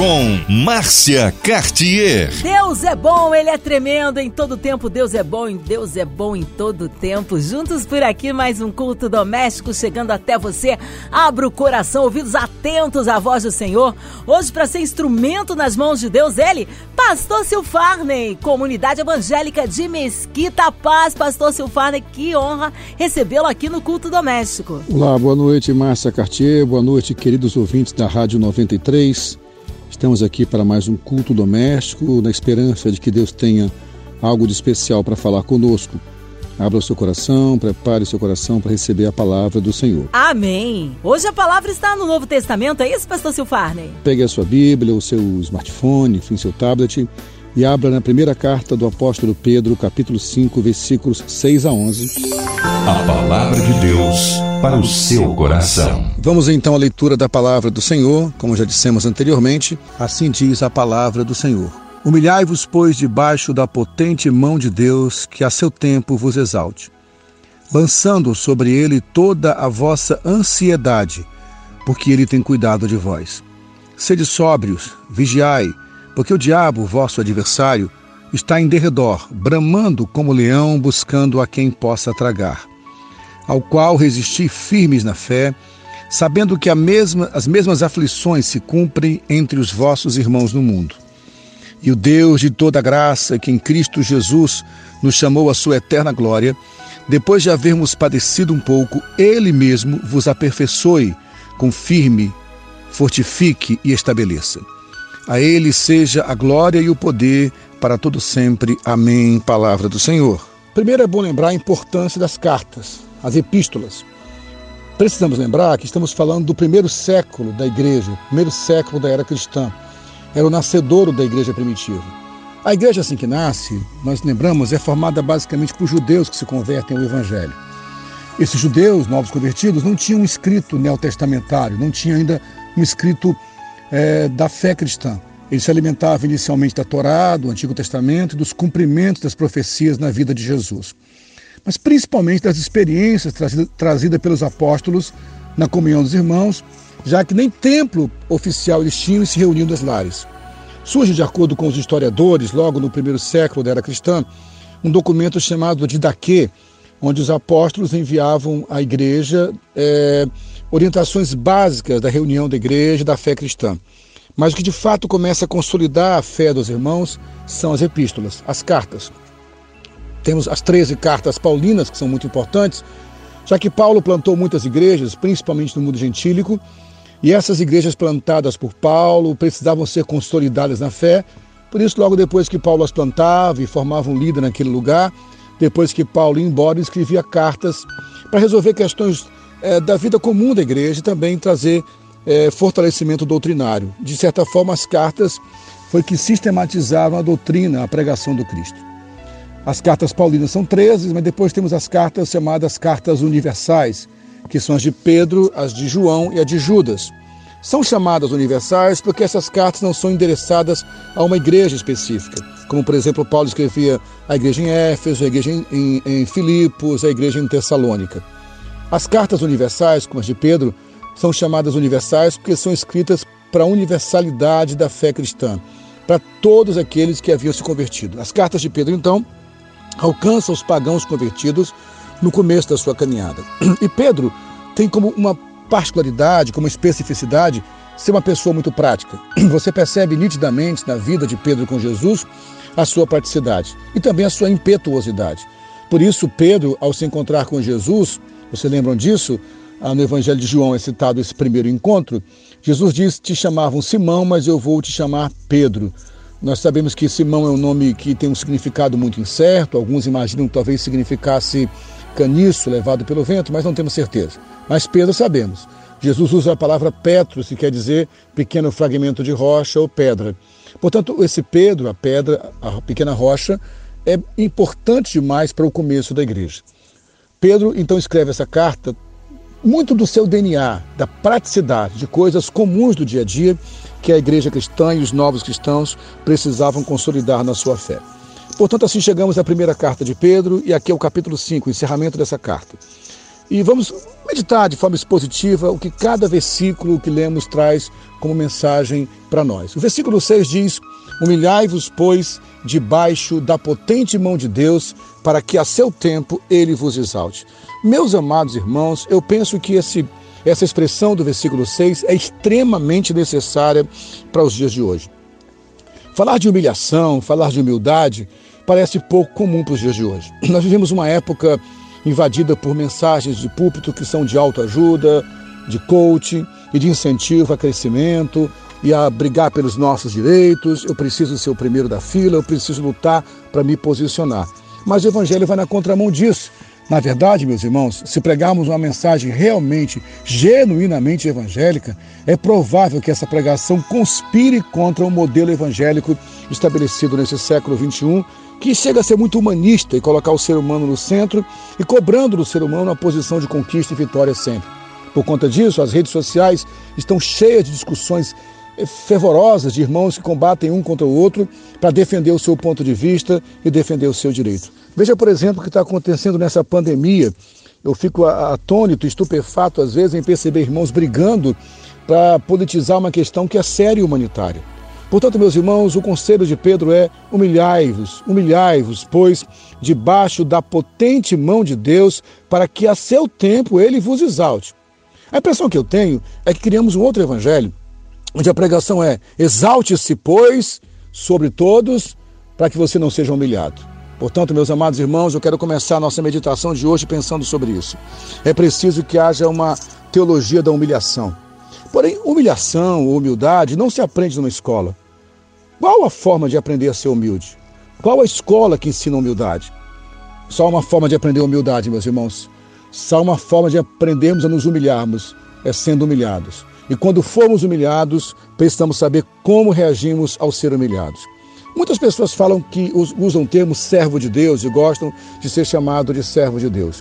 com Márcia Cartier. Deus é bom, Ele é tremendo em todo tempo. Deus é bom, Deus é bom em todo tempo. Juntos por aqui, mais um culto doméstico chegando até você. Abra o coração, ouvidos atentos à voz do Senhor. Hoje, para ser instrumento nas mãos de Deus, Ele, Pastor Silfarney, Comunidade Evangélica de Mesquita Paz. Pastor Silfarney, que honra recebê-lo aqui no culto doméstico. Olá, boa noite, Márcia Cartier. Boa noite, queridos ouvintes da Rádio 93. Estamos aqui para mais um culto doméstico, na esperança de que Deus tenha algo de especial para falar conosco. Abra o seu coração, prepare o seu coração para receber a palavra do Senhor. Amém. Hoje a palavra está no Novo Testamento, é isso, pastor Silfarney? Pegue a sua Bíblia, o seu smartphone, enfim, seu tablet e abra na primeira carta do apóstolo Pedro, capítulo 5, versículos 6 a 11. A palavra de Deus para o seu coração. Vamos então à leitura da palavra do Senhor, como já dissemos anteriormente, assim diz a palavra do Senhor. Humilhai-vos, pois, debaixo da potente mão de Deus, que a seu tempo vos exalte, lançando sobre ele toda a vossa ansiedade, porque ele tem cuidado de vós. Sede sóbrios, vigiai, porque o diabo, vosso adversário, está em derredor, bramando como leão, buscando a quem possa tragar. Ao qual resisti firmes na fé, sabendo que mesma, as mesmas aflições se cumprem entre os vossos irmãos no mundo. E o Deus de toda graça, que em Cristo Jesus nos chamou à sua eterna glória, depois de havermos padecido um pouco, Ele mesmo vos aperfeiçoe, confirme, fortifique e estabeleça. A Ele seja a glória e o poder para todo sempre. Amém. Palavra do Senhor. Primeiro é bom lembrar a importância das cartas, as epístolas. Precisamos lembrar que estamos falando do primeiro século da igreja, primeiro século da era cristã. Era o nascedouro da igreja primitiva. A igreja assim que nasce, nós lembramos, é formada basicamente por judeus que se convertem ao evangelho. Esses judeus, novos convertidos, não tinham um escrito neotestamentário, não tinham ainda um escrito é, da fé cristã. Ele se alimentava inicialmente da Torá, do Antigo Testamento e dos cumprimentos das profecias na vida de Jesus. Mas principalmente das experiências trazidas trazida pelos apóstolos na comunhão dos irmãos, já que nem templo oficial eles tinham se reuniam das lares. Surge, de acordo com os historiadores, logo no primeiro século da era cristã, um documento chamado Didaquê, onde os apóstolos enviavam à igreja é, orientações básicas da reunião da igreja da fé cristã. Mas o que de fato começa a consolidar a fé dos irmãos são as epístolas, as cartas. Temos as 13 cartas paulinas, que são muito importantes, já que Paulo plantou muitas igrejas, principalmente no mundo gentílico, e essas igrejas plantadas por Paulo precisavam ser consolidadas na fé, por isso, logo depois que Paulo as plantava e formava um líder naquele lugar, depois que Paulo ia embora, escrevia cartas para resolver questões é, da vida comum da igreja e também trazer é, fortalecimento doutrinário. De certa forma, as cartas foi que sistematizaram a doutrina, a pregação do Cristo. As cartas paulinas são 13, mas depois temos as cartas chamadas cartas universais, que são as de Pedro, as de João e a de Judas. São chamadas universais porque essas cartas não são endereçadas a uma igreja específica, como por exemplo Paulo escrevia a igreja em Éfeso, a igreja em, em, Filipos, a igreja em Tessalônica. As cartas universais, como as de Pedro, são chamadas universais porque são escritas para a universalidade da fé cristã, para todos aqueles que haviam se convertido. As cartas de Pedro, então, alcançam os pagãos convertidos no começo da sua caminhada. E Pedro tem como uma particularidade, como especificidade, ser uma pessoa muito prática. Você percebe nitidamente na vida de Pedro com Jesus a sua praticidade e também a sua impetuosidade. Por isso, Pedro, ao se encontrar com Jesus, vocês lembram disso? Ah, no Evangelho de João é citado esse primeiro encontro. Jesus diz: Te chamavam Simão, mas eu vou te chamar Pedro. Nós sabemos que Simão é um nome que tem um significado muito incerto. Alguns imaginam que talvez significasse caniço levado pelo vento, mas não temos certeza. Mas Pedro sabemos. Jesus usa a palavra Petros, que quer dizer pequeno fragmento de rocha ou pedra. Portanto, esse Pedro, a pedra, a pequena rocha, é importante demais para o começo da igreja. Pedro então escreve essa carta muito do seu DNA, da praticidade, de coisas comuns do dia a dia que a igreja cristã e os novos cristãos precisavam consolidar na sua fé. Portanto, assim chegamos à primeira carta de Pedro e aqui é o capítulo 5, o encerramento dessa carta. E vamos meditar de forma expositiva o que cada versículo que lemos traz como mensagem para nós. O versículo 6 diz: Humilhai-vos, pois, debaixo da potente mão de Deus, para que a seu tempo ele vos exalte. Meus amados irmãos, eu penso que esse, essa expressão do versículo 6 é extremamente necessária para os dias de hoje. Falar de humilhação, falar de humildade, parece pouco comum para os dias de hoje. Nós vivemos uma época invadida por mensagens de púlpito que são de autoajuda, de coaching e de incentivo a crescimento e a brigar pelos nossos direitos. Eu preciso ser o primeiro da fila, eu preciso lutar para me posicionar. Mas o Evangelho vai na contramão disso. Na verdade, meus irmãos, se pregarmos uma mensagem realmente, genuinamente evangélica, é provável que essa pregação conspire contra o modelo evangélico estabelecido nesse século XXI, que chega a ser muito humanista e colocar o ser humano no centro e cobrando do ser humano a posição de conquista e vitória sempre. Por conta disso, as redes sociais estão cheias de discussões fervorosas de irmãos que combatem um contra o outro para defender o seu ponto de vista e defender o seu direito. Veja, por exemplo, o que está acontecendo nessa pandemia. Eu fico atônito, estupefato, às vezes, em perceber irmãos brigando para politizar uma questão que é séria e humanitária. Portanto, meus irmãos, o conselho de Pedro é: humilhai-vos, humilhai-vos, pois, debaixo da potente mão de Deus, para que a seu tempo ele vos exalte. A impressão que eu tenho é que criamos um outro evangelho, onde a pregação é: exalte-se, pois, sobre todos, para que você não seja humilhado. Portanto, meus amados irmãos, eu quero começar a nossa meditação de hoje pensando sobre isso. É preciso que haja uma teologia da humilhação. Porém, humilhação ou humildade não se aprende numa escola. Qual a forma de aprender a ser humilde? Qual a escola que ensina humildade? Só uma forma de aprender humildade, meus irmãos. Só uma forma de aprendermos a nos humilharmos é sendo humilhados. E quando formos humilhados, precisamos saber como reagimos ao ser humilhados. Muitas pessoas falam que usam o termo servo de Deus e gostam de ser chamado de servo de Deus.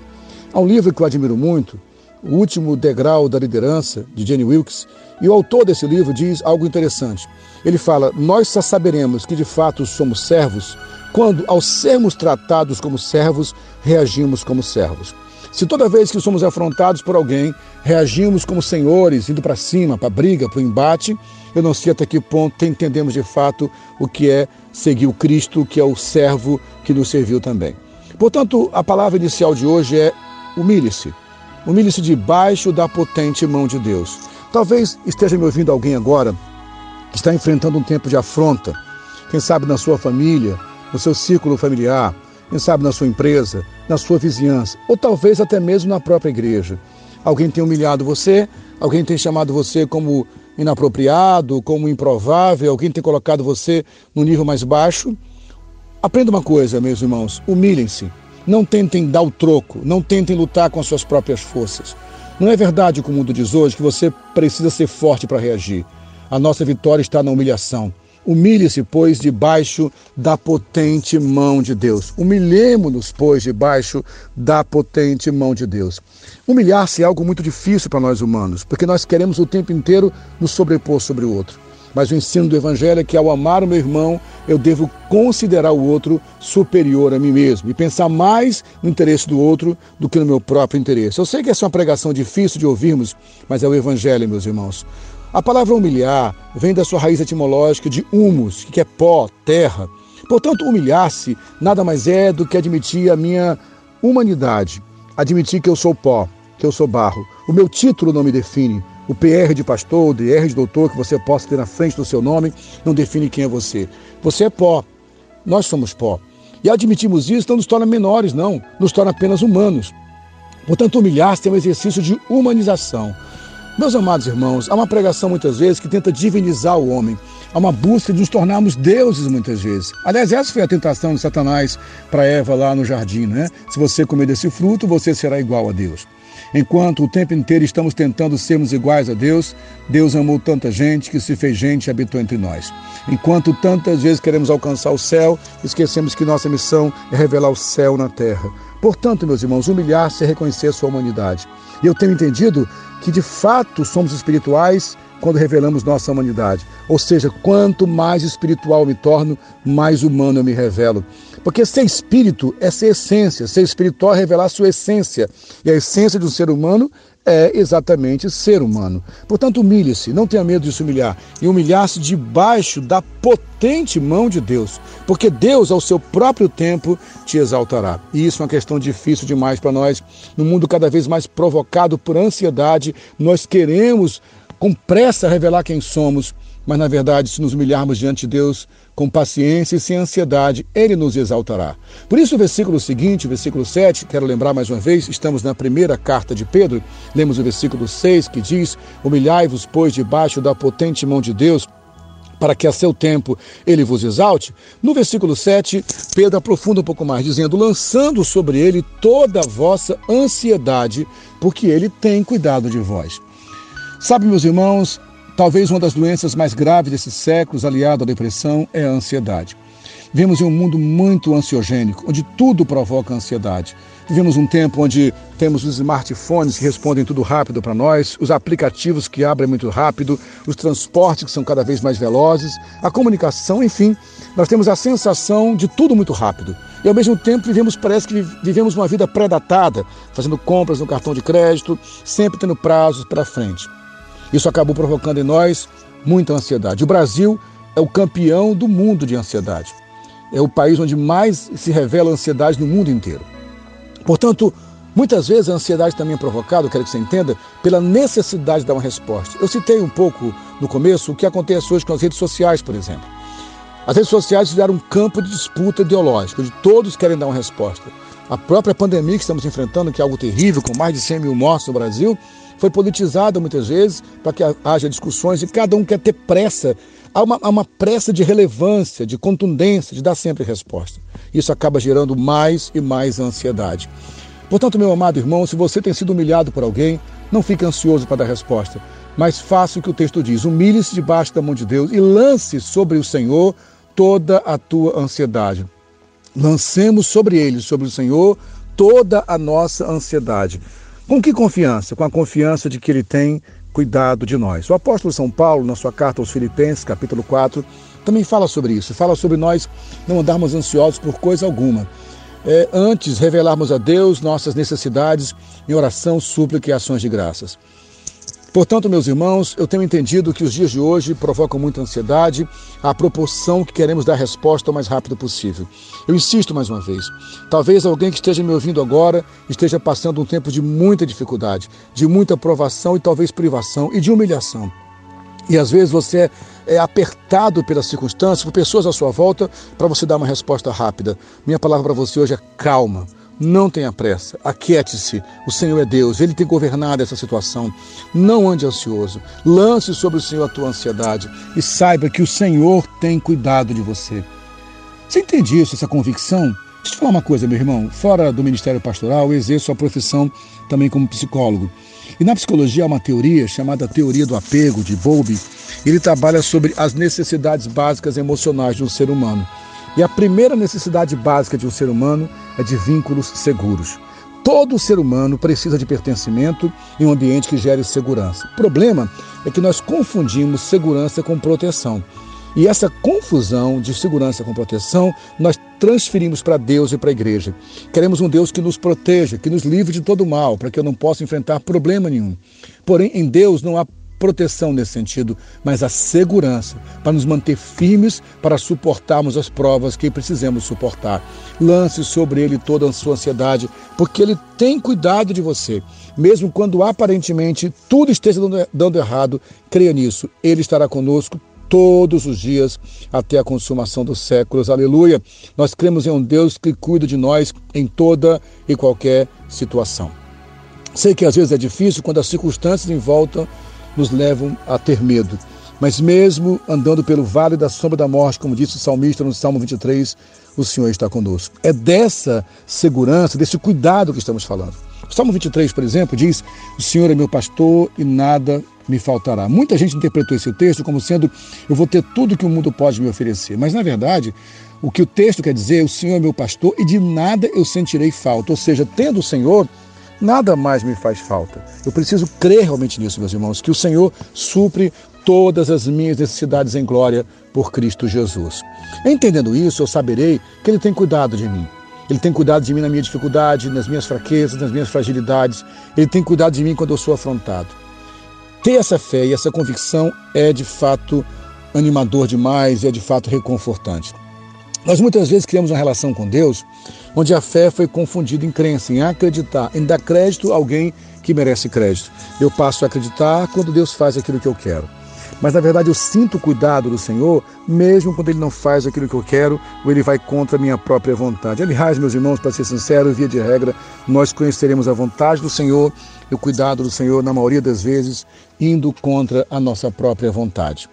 Há um livro que eu admiro muito, O Último Degrau da Liderança, de Jenny Wilkes, e o autor desse livro diz algo interessante. Ele fala: Nós só saberemos que de fato somos servos quando, ao sermos tratados como servos, reagimos como servos. Se toda vez que somos afrontados por alguém, reagimos como senhores, indo para cima, para a briga, para o embate, eu não sei até que ponto entendemos de fato o que é seguir o Cristo, que é o servo que nos serviu também. Portanto, a palavra inicial de hoje é humilhe-se. Humilhe-se debaixo da potente mão de Deus. Talvez esteja me ouvindo alguém agora que está enfrentando um tempo de afronta, quem sabe na sua família, no seu círculo familiar, quem sabe na sua empresa, na sua vizinhança, ou talvez até mesmo na própria igreja. Alguém tem humilhado você, alguém tem chamado você como inapropriado, como improvável, alguém tem colocado você no nível mais baixo. Aprenda uma coisa, meus irmãos: humilhem-se. Não tentem dar o troco, não tentem lutar com as suas próprias forças. Não é verdade, como o mundo diz hoje, que você precisa ser forte para reagir. A nossa vitória está na humilhação. Humilhe-se, pois, debaixo da potente mão de Deus. Humilhemo-nos, pois, debaixo da potente mão de Deus. Humilhar-se é algo muito difícil para nós humanos, porque nós queremos o tempo inteiro nos sobrepor sobre o outro. Mas o ensino do Evangelho é que ao amar o meu irmão, eu devo considerar o outro superior a mim mesmo e pensar mais no interesse do outro do que no meu próprio interesse. Eu sei que essa é uma pregação difícil de ouvirmos, mas é o Evangelho, meus irmãos. A palavra humilhar vem da sua raiz etimológica de humus, que é pó, terra. Portanto, humilhar-se nada mais é do que admitir a minha humanidade, admitir que eu sou pó, que eu sou barro. O meu título não me define. O PR de pastor, o DR de doutor que você possa ter na frente do seu nome não define quem é você. Você é pó. Nós somos pó. E admitimos isso não nos torna menores, não. Nos torna apenas humanos. Portanto, humilhar-se é um exercício de humanização. Meus amados irmãos, há uma pregação muitas vezes que tenta divinizar o homem. Há uma busca de nos tornarmos deuses muitas vezes. Aliás, essa foi a tentação de Satanás para Eva lá no jardim, né? Se você comer desse fruto, você será igual a Deus. Enquanto o tempo inteiro estamos tentando sermos iguais a Deus, Deus amou tanta gente que se fez gente e habitou entre nós. Enquanto tantas vezes queremos alcançar o céu, esquecemos que nossa missão é revelar o céu na terra. Portanto, meus irmãos, humilhar-se é reconhecer sua humanidade. E eu tenho entendido que de fato somos espirituais quando revelamos nossa humanidade. Ou seja, quanto mais espiritual me torno, mais humano eu me revelo. Porque ser espírito é ser essência, ser espiritual é revelar sua essência. E a essência de um ser humano é exatamente ser humano. Portanto, humilhe-se, não tenha medo de se humilhar, e humilhar-se debaixo da potente mão de Deus, porque Deus, ao seu próprio tempo, te exaltará. E isso é uma questão difícil demais para nós, no mundo cada vez mais provocado por ansiedade, nós queremos com pressa revelar quem somos, mas na verdade, se nos humilharmos diante de Deus com paciência e sem ansiedade, Ele nos exaltará. Por isso, o versículo seguinte, o versículo 7, quero lembrar mais uma vez, estamos na primeira carta de Pedro, lemos o versículo 6 que diz: Humilhai-vos, pois, debaixo da potente mão de Deus, para que a seu tempo ele vos exalte. No versículo 7, Pedro aprofunda um pouco mais, dizendo: lançando sobre ele toda a vossa ansiedade, porque ele tem cuidado de vós. Sabe, meus irmãos, Talvez uma das doenças mais graves desses séculos, aliada à depressão, é a ansiedade. Vivemos em um mundo muito ansiogênico, onde tudo provoca ansiedade. Vivemos um tempo onde temos os smartphones que respondem tudo rápido para nós, os aplicativos que abrem muito rápido, os transportes que são cada vez mais velozes, a comunicação, enfim, nós temos a sensação de tudo muito rápido. E ao mesmo tempo vivemos, parece que vivemos uma vida pré-datada, fazendo compras no cartão de crédito, sempre tendo prazos para frente. Isso acabou provocando em nós muita ansiedade. O Brasil é o campeão do mundo de ansiedade. É o país onde mais se revela ansiedade no mundo inteiro. Portanto, muitas vezes a ansiedade também é provocada, quero que você entenda, pela necessidade de dar uma resposta. Eu citei um pouco no começo o que acontece hoje com as redes sociais, por exemplo. As redes sociais viraram um campo de disputa ideológica, onde todos querem dar uma resposta. A própria pandemia que estamos enfrentando, que é algo terrível, com mais de 100 mil mortos no Brasil, foi politizada muitas vezes para que haja discussões e cada um quer ter pressa. Há uma, há uma pressa de relevância, de contundência, de dar sempre resposta. Isso acaba gerando mais e mais ansiedade. Portanto, meu amado irmão, se você tem sido humilhado por alguém, não fique ansioso para dar resposta, mas faça o que o texto diz: humilhe-se debaixo da mão de Deus e lance sobre o Senhor toda a tua ansiedade. Lancemos sobre ele, sobre o Senhor, toda a nossa ansiedade. Com que confiança? Com a confiança de que ele tem cuidado de nós. O apóstolo São Paulo, na sua carta aos Filipenses, capítulo 4, também fala sobre isso. Fala sobre nós não andarmos ansiosos por coisa alguma. É, antes, revelarmos a Deus nossas necessidades em oração, súplica e ações de graças. Portanto, meus irmãos, eu tenho entendido que os dias de hoje provocam muita ansiedade, à proporção que queremos dar resposta o mais rápido possível. Eu insisto mais uma vez: talvez alguém que esteja me ouvindo agora esteja passando um tempo de muita dificuldade, de muita provação e talvez privação e de humilhação. E às vezes você é apertado pelas circunstâncias, por pessoas à sua volta, para você dar uma resposta rápida. Minha palavra para você hoje é calma. Não tenha pressa, aquiete-se. O Senhor é Deus, Ele tem governado essa situação. Não ande ansioso. Lance sobre o Senhor a tua ansiedade e saiba que o Senhor tem cuidado de você. Você entende isso, essa convicção? Deixa eu te falar uma coisa, meu irmão. Fora do ministério pastoral, eu exerço a profissão também como psicólogo. E na psicologia há uma teoria chamada teoria do apego, de Bowlby. Ele trabalha sobre as necessidades básicas emocionais de um ser humano. E a primeira necessidade básica de um ser humano é de vínculos seguros. Todo ser humano precisa de pertencimento em um ambiente que gere segurança. O problema é que nós confundimos segurança com proteção. E essa confusão de segurança com proteção nós transferimos para Deus e para a igreja. Queremos um Deus que nos proteja, que nos livre de todo mal, para que eu não possa enfrentar problema nenhum. Porém, em Deus não há proteção nesse sentido, mas a segurança para nos manter firmes para suportarmos as provas que precisamos suportar. Lance sobre ele toda a sua ansiedade, porque ele tem cuidado de você. Mesmo quando aparentemente tudo esteja dando errado, creia nisso. Ele estará conosco todos os dias até a consumação dos séculos. Aleluia. Nós cremos em um Deus que cuida de nós em toda e qualquer situação. Sei que às vezes é difícil quando as circunstâncias em volta nos levam a ter medo. Mas mesmo andando pelo vale da sombra da morte, como disse o salmista no Salmo 23, o Senhor está conosco. É dessa segurança, desse cuidado que estamos falando. O Salmo 23, por exemplo, diz: O Senhor é meu pastor e nada me faltará. Muita gente interpretou esse texto como sendo: Eu vou ter tudo que o mundo pode me oferecer. Mas, na verdade, o que o texto quer dizer é: O Senhor é meu pastor e de nada eu sentirei falta. Ou seja, tendo o Senhor, nada mais me faz falta. Eu preciso crer realmente nisso, meus irmãos, que o Senhor supre todas as minhas necessidades em glória por Cristo Jesus. Entendendo isso, eu saberei que Ele tem cuidado de mim. Ele tem cuidado de mim na minha dificuldade, nas minhas fraquezas, nas minhas fragilidades. Ele tem cuidado de mim quando eu sou afrontado. Ter essa fé e essa convicção é de fato animador demais e é de fato reconfortante. Nós muitas vezes criamos uma relação com Deus onde a fé foi confundida em crença, em acreditar, em dar crédito a alguém que merece crédito. Eu passo a acreditar quando Deus faz aquilo que eu quero. Mas na verdade eu sinto o cuidado do Senhor, mesmo quando Ele não faz aquilo que eu quero ou Ele vai contra a minha própria vontade. Aliás, meus irmãos, para ser sincero, via de regra, nós conheceremos a vontade do Senhor e o cuidado do Senhor, na maioria das vezes, indo contra a nossa própria vontade.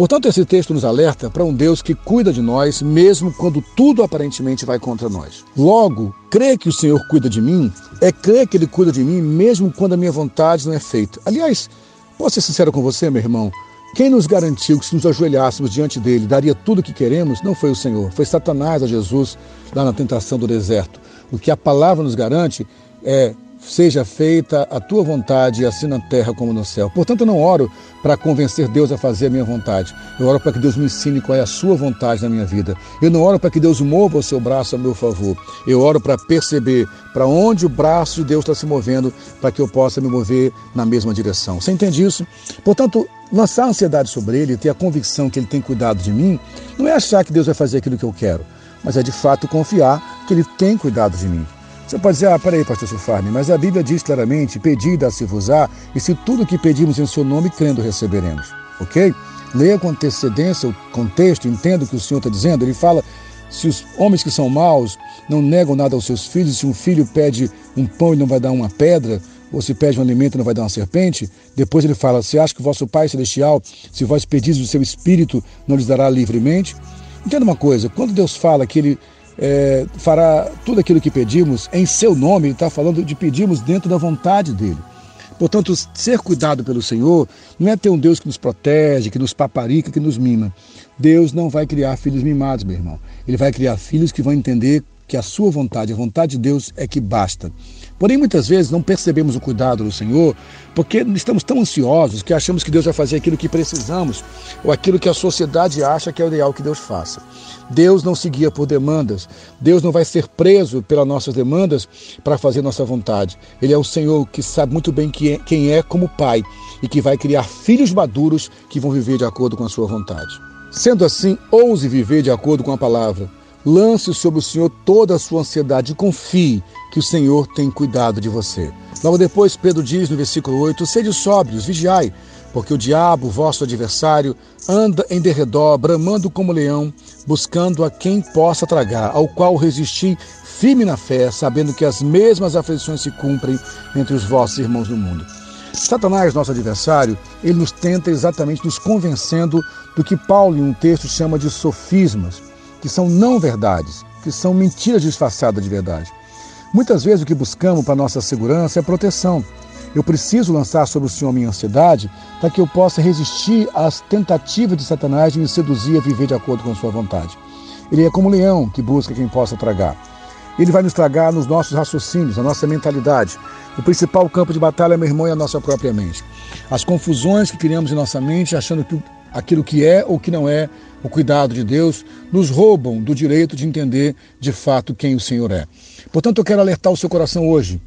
Portanto, esse texto nos alerta para um Deus que cuida de nós, mesmo quando tudo aparentemente vai contra nós. Logo, crer que o Senhor cuida de mim é crer que Ele cuida de mim, mesmo quando a minha vontade não é feita. Aliás, posso ser sincero com você, meu irmão? Quem nos garantiu que se nos ajoelhássemos diante dele, daria tudo o que queremos, não foi o Senhor, foi Satanás a Jesus lá na tentação do deserto. O que a palavra nos garante é seja feita a tua vontade, assim na terra como no céu. Portanto, eu não oro para convencer Deus a fazer a minha vontade. Eu oro para que Deus me ensine qual é a sua vontade na minha vida. Eu não oro para que Deus mova o seu braço a meu favor. Eu oro para perceber para onde o braço de Deus está se movendo, para que eu possa me mover na mesma direção. Você entende isso? Portanto, lançar ansiedade sobre Ele, ter a convicção que Ele tem cuidado de mim, não é achar que Deus vai fazer aquilo que eu quero, mas é de fato confiar que Ele tem cuidado de mim. Você pode dizer, ah, peraí, pastor Silfarne, mas a Bíblia diz claramente, pedida a se vos á, e se tudo que pedimos em seu nome, crendo, receberemos. Ok? Leia com antecedência o contexto, entenda o que o Senhor está dizendo. Ele fala, se os homens que são maus não negam nada aos seus filhos, se um filho pede um pão e não vai dar uma pedra, ou se pede um alimento e não vai dar uma serpente, depois ele fala, se acha que o vosso Pai Celestial, se vós pedis o seu Espírito, não lhes dará livremente? Entenda uma coisa, quando Deus fala que Ele é, fará tudo aquilo que pedimos em seu nome, ele está falando de pedimos dentro da vontade dele. Portanto, ser cuidado pelo Senhor não é ter um Deus que nos protege, que nos paparica, que nos mima. Deus não vai criar filhos mimados, meu irmão. Ele vai criar filhos que vão entender que a sua vontade, a vontade de Deus é que basta. Porém, muitas vezes não percebemos o cuidado do Senhor porque estamos tão ansiosos que achamos que Deus vai fazer aquilo que precisamos ou aquilo que a sociedade acha que é o ideal que Deus faça. Deus não se guia por demandas. Deus não vai ser preso pelas nossas demandas para fazer nossa vontade. Ele é o Senhor que sabe muito bem é, quem é como Pai e que vai criar filhos maduros que vão viver de acordo com a sua vontade. Sendo assim, ouse viver de acordo com a palavra. Lance sobre o Senhor toda a sua ansiedade e confie que o Senhor tem cuidado de você. Logo depois, Pedro diz no versículo 8: Sede sóbrios, vigiai, porque o diabo, vosso adversário, anda em derredor, bramando como leão, buscando a quem possa tragar, ao qual resisti firme na fé, sabendo que as mesmas aflições se cumprem entre os vossos irmãos no mundo. Satanás, nosso adversário, ele nos tenta exatamente nos convencendo do que Paulo, em um texto, chama de sofismas que são não verdades, que são mentiras disfarçadas de verdade. Muitas vezes o que buscamos para nossa segurança é proteção. Eu preciso lançar sobre o Senhor minha ansiedade para que eu possa resistir às tentativas de Satanás de me seduzir a viver de acordo com sua vontade. Ele é como um leão que busca quem possa tragar. Ele vai nos tragar nos nossos raciocínios, na nossa mentalidade. O principal campo de batalha, meu irmão, é a nossa própria mente. As confusões que criamos em nossa mente, achando que aquilo que é ou que não é o cuidado de Deus, nos roubam do direito de entender de fato quem o Senhor é. Portanto, eu quero alertar o seu coração hoje.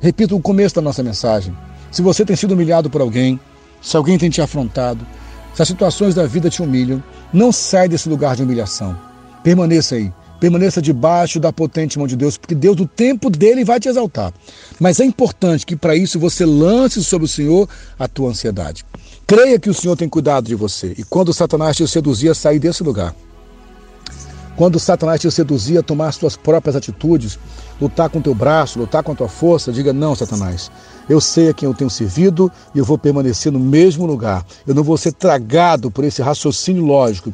Repito o começo da nossa mensagem. Se você tem sido humilhado por alguém, se alguém tem te afrontado, se as situações da vida te humilham, não sai desse lugar de humilhação. Permaneça aí. Permaneça debaixo da potente mão de Deus, porque Deus, no tempo dele, vai te exaltar. Mas é importante que para isso você lance sobre o Senhor a tua ansiedade. Creia que o Senhor tem cuidado de você. E quando Satanás te seduzia, sair desse lugar. Quando Satanás te seduzia a tomar suas próprias atitudes, lutar com teu braço, lutar com a tua força, diga: Não, Satanás, eu sei a quem eu tenho servido e eu vou permanecer no mesmo lugar. Eu não vou ser tragado por esse raciocínio lógico.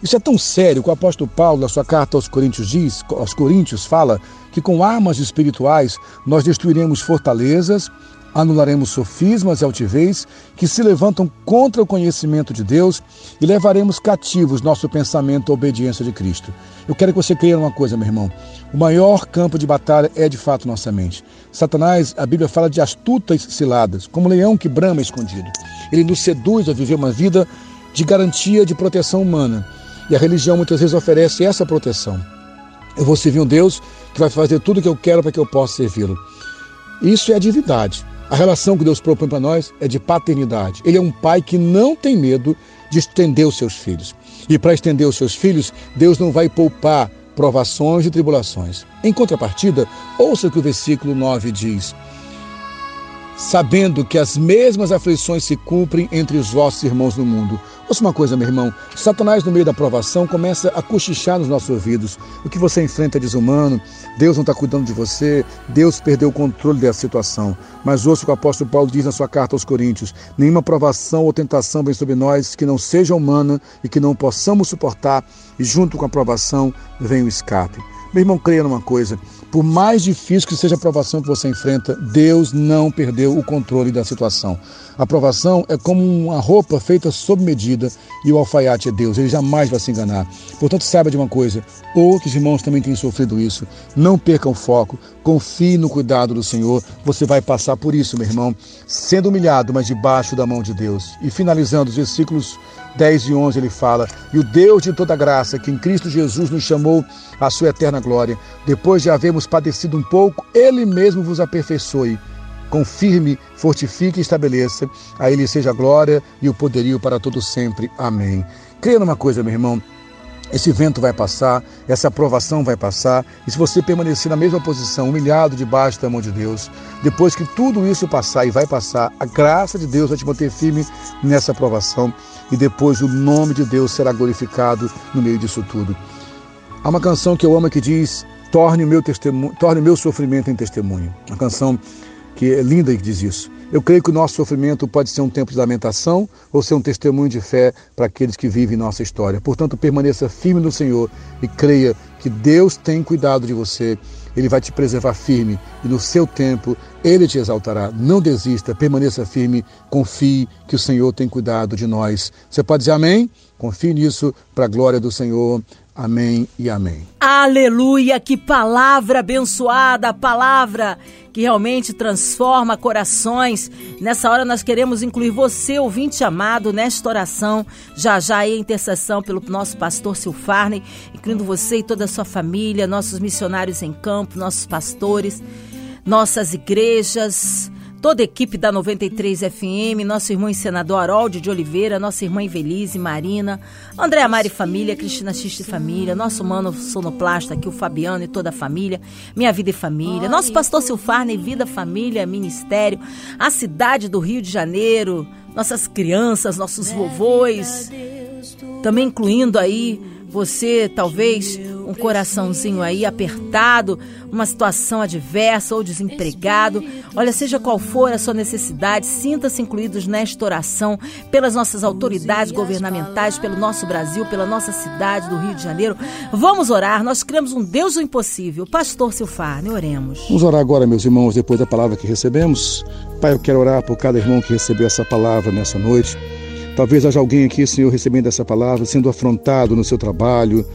Isso é tão sério que o apóstolo Paulo, na sua carta aos Coríntios, diz, aos Coríntios, fala que com armas espirituais nós destruiremos fortalezas, anularemos sofismas e altivez que se levantam contra o conhecimento de Deus e levaremos cativos nosso pensamento à obediência de Cristo. Eu quero que você creia uma coisa, meu irmão. O maior campo de batalha é de fato nossa mente. Satanás, a Bíblia fala de astutas ciladas, como leão que brama escondido. ele nos seduz a viver uma vida de garantia de proteção humana. E a religião muitas vezes oferece essa proteção. Eu vou servir um Deus que vai fazer tudo o que eu quero para que eu possa servi-lo. Isso é divindade. A relação que Deus propõe para nós é de paternidade. Ele é um pai que não tem medo de estender os seus filhos. E para estender os seus filhos, Deus não vai poupar provações e tribulações. Em contrapartida, ouça o que o versículo 9 diz: Sabendo que as mesmas aflições se cumprem entre os vossos irmãos no mundo. Ouça uma coisa, meu irmão. Satanás, no meio da provação, começa a cochichar nos nossos ouvidos. O que você enfrenta é desumano, Deus não está cuidando de você, Deus perdeu o controle dessa situação. Mas ouça o que o apóstolo Paulo diz na sua carta aos Coríntios: nenhuma provação ou tentação vem sobre nós que não seja humana e que não possamos suportar, e junto com a provação vem o escape. Meu irmão, creia numa coisa: por mais difícil que seja a provação que você enfrenta, Deus não perdeu o controle da situação. A provação é como uma roupa feita sob medida e o alfaiate é Deus, ele jamais vai se enganar. Portanto, saiba de uma coisa: outros irmãos também têm sofrido isso. Não percam o foco, confie no cuidado do Senhor. Você vai passar por isso, meu irmão, sendo humilhado, mas debaixo da mão de Deus. E finalizando os versículos 10 e 11 ele fala: E o Deus de toda graça, que em Cristo Jesus nos chamou à sua eterna glória, depois de havermos padecido um pouco, ele mesmo vos aperfeiçoe. Confirme, fortifique e estabeleça. A ele seja a glória e o poderio para todo sempre. Amém. Creia numa coisa, meu irmão. Esse vento vai passar, essa aprovação vai passar, e se você permanecer na mesma posição, humilhado debaixo da mão de Deus, depois que tudo isso passar e vai passar, a graça de Deus vai te manter firme nessa aprovação, e depois o nome de Deus será glorificado no meio disso tudo. Há uma canção que eu amo que diz: Torne o meu, testemunho, torne meu sofrimento em testemunho. Uma canção que é linda que diz isso. Eu creio que o nosso sofrimento pode ser um tempo de lamentação ou ser um testemunho de fé para aqueles que vivem nossa história. Portanto, permaneça firme no Senhor e creia que Deus tem cuidado de você. Ele vai te preservar firme e no seu tempo ele te exaltará. Não desista, permaneça firme, confie que o Senhor tem cuidado de nós. Você pode dizer amém? Confie nisso para a glória do Senhor. Amém e amém. Aleluia! Que palavra abençoada, palavra que realmente transforma corações. Nessa hora nós queremos incluir você, ouvinte amado, nesta oração. Já já a intercessão pelo nosso pastor Silfarne, incluindo você e toda a sua família, nossos missionários em campo, nossos pastores, nossas igrejas toda a equipe da 93 FM, nosso irmão e senador Harold de Oliveira, nossa irmã Invelise, Marina, André Amari Família, Cristina Xiste Família, nosso mano sonoplasta aqui, o Fabiano e toda a família, Minha Vida e Família, nosso pastor Silfarne, Vida, Família, Ministério, a cidade do Rio de Janeiro, nossas crianças, nossos vovôs, também incluindo aí você, talvez, um coraçãozinho aí apertado, uma situação adversa ou desempregado. Olha, seja qual for a sua necessidade, sinta-se incluídos nesta oração pelas nossas autoridades governamentais, pelo nosso Brasil, pela nossa cidade do Rio de Janeiro. Vamos orar, nós criamos um Deus do impossível. Pastor Silfarne, oremos. Vamos orar agora, meus irmãos, depois da palavra que recebemos. Pai, eu quero orar por cada irmão que recebeu essa palavra nessa noite. Talvez haja alguém aqui, Senhor, recebendo essa palavra, sendo afrontado no seu trabalho,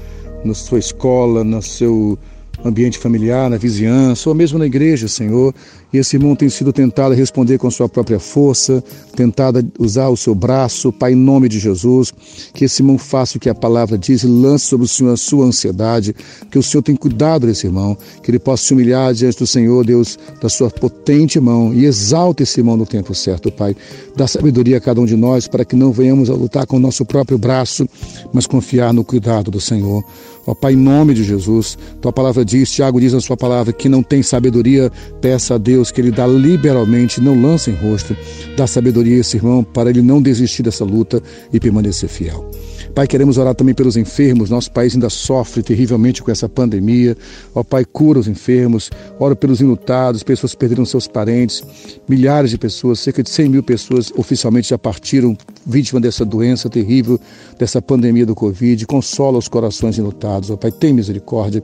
na sua escola, no seu ambiente familiar, na vizinhança, ou mesmo na igreja, Senhor. E esse irmão tem sido tentado a responder com sua própria força, tentado a usar o seu braço, Pai, em nome de Jesus. Que esse irmão faça o que a palavra diz e lance sobre o Senhor a sua ansiedade. Que o Senhor tenha cuidado desse irmão, que ele possa se humilhar diante do Senhor, Deus, da sua potente mão e exalte esse irmão no tempo certo, Pai. Dá sabedoria a cada um de nós para que não venhamos a lutar com o nosso próprio braço, mas confiar no cuidado do Senhor. Ó Pai, em nome de Jesus, tua palavra diz, Tiago diz na sua palavra, que não tem sabedoria, peça a Deus que ele dá liberalmente, não lança em rosto. Dá sabedoria a esse irmão para ele não desistir dessa luta e permanecer fiel. Pai, queremos orar também pelos enfermos. Nosso país ainda sofre terrivelmente com essa pandemia. Ó Pai, cura os enfermos. Ora pelos enlutados, pessoas que perderam seus parentes. Milhares de pessoas, cerca de 100 mil pessoas oficialmente já partiram vítimas dessa doença terrível, dessa pandemia do Covid. Consola os corações enlutados. Ó Pai, tem misericórdia.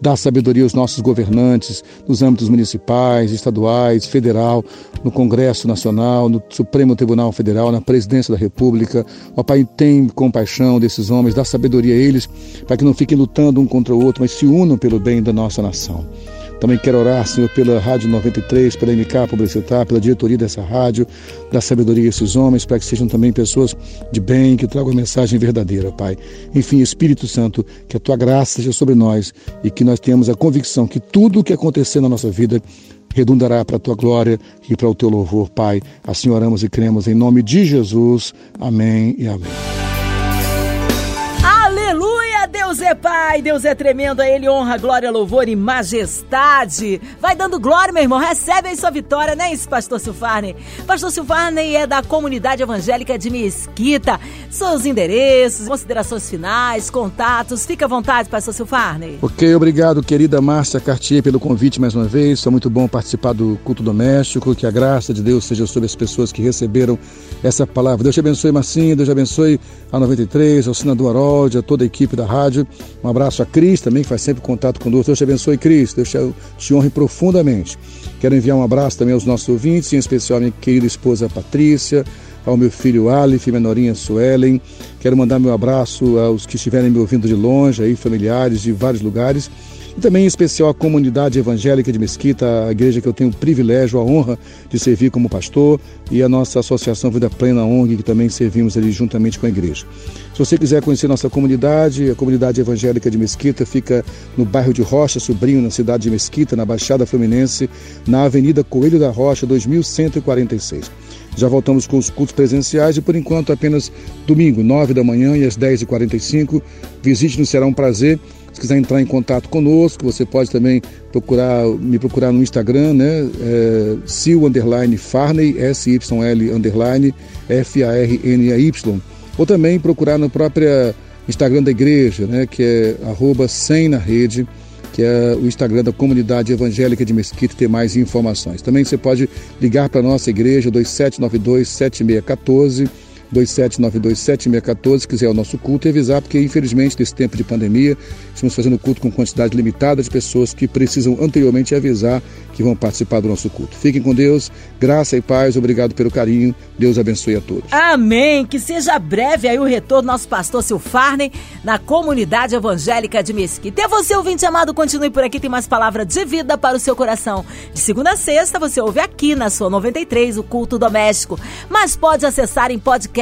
Dá sabedoria aos nossos governantes nos âmbitos municipais, estaduais, federal, no Congresso Nacional, no Supremo Tribunal Federal, na Presidência da República. Ó Pai, tem compaixão desses homens, dá sabedoria a eles, para que não fiquem lutando um contra o outro, mas se unam pelo bem da nossa nação. Também quero orar, Senhor, pela Rádio 93, pela MK Publicitar, pela diretoria dessa rádio, da sabedoria esses homens, para que sejam também pessoas de bem, que tragam a mensagem verdadeira, Pai. Enfim, Espírito Santo, que a tua graça seja sobre nós e que nós tenhamos a convicção que tudo o que acontecer na nossa vida redundará para a tua glória e para o teu louvor, Pai. Assim oramos e cremos em nome de Jesus. Amém e amém. Deus é Pai, Deus é tremendo, a Ele honra, glória, louvor e majestade. Vai dando glória, meu irmão, recebe aí sua vitória, né, esse pastor Silfarney? Pastor Silfarney é da comunidade evangélica de Mesquita. Seus endereços, considerações finais, contatos, fica à vontade, pastor Silfarney. Ok, obrigado, querida Márcia Cartier, pelo convite mais uma vez. Foi muito bom participar do culto doméstico, que a graça de Deus seja sobre as pessoas que receberam essa palavra. Deus te abençoe, Marcinha, Deus te abençoe a 93, ao senador Harold, a toda a equipe da rádio. Um abraço a Cris também, que faz sempre contato conosco. Deus te abençoe, Cris. Deus te, honre profundamente. Quero enviar um abraço também aos nossos ouvintes, em especial a minha querida esposa Patrícia, ao meu filho Alif, menorinha Suelen. Quero mandar meu abraço aos que estiverem me ouvindo de longe, aí, familiares de vários lugares. E também em especial a comunidade evangélica de Mesquita, a igreja que eu tenho o privilégio, a honra de servir como pastor, e a nossa Associação Vida Plena ONG, que também servimos ali juntamente com a igreja. Se você quiser conhecer nossa comunidade, a comunidade evangélica de Mesquita fica no bairro de Rocha Sobrinho, na cidade de Mesquita, na Baixada Fluminense, na Avenida Coelho da Rocha, 2146. Já voltamos com os cultos presenciais e por enquanto apenas domingo, 9 da manhã e às 10h45. Visite-nos, será um prazer. Se quiser entrar em contato conosco, você pode também procurar, me procurar no Instagram, né? É, Sil underline Farney, S-Y-L underline F-A-R-N-A-Y. Ou também procurar no próprio Instagram da igreja, né? Que é arroba na rede, que é o Instagram da Comunidade Evangélica de Mesquita, ter mais informações. Também você pode ligar para a nossa igreja, 2792 7614 27927614, quiser o nosso culto e avisar, porque infelizmente nesse tempo de pandemia, estamos fazendo culto com quantidade limitada de pessoas que precisam anteriormente avisar que vão participar do nosso culto. Fiquem com Deus, graça e paz, obrigado pelo carinho, Deus abençoe a todos. Amém, que seja breve aí o retorno nosso pastor Silfarney na comunidade evangélica de Mesquita. E você, ouvinte amado, continue por aqui, tem mais palavra de vida para o seu coração. De segunda a sexta, você ouve aqui na sua 93, o culto doméstico, mas pode acessar em podcast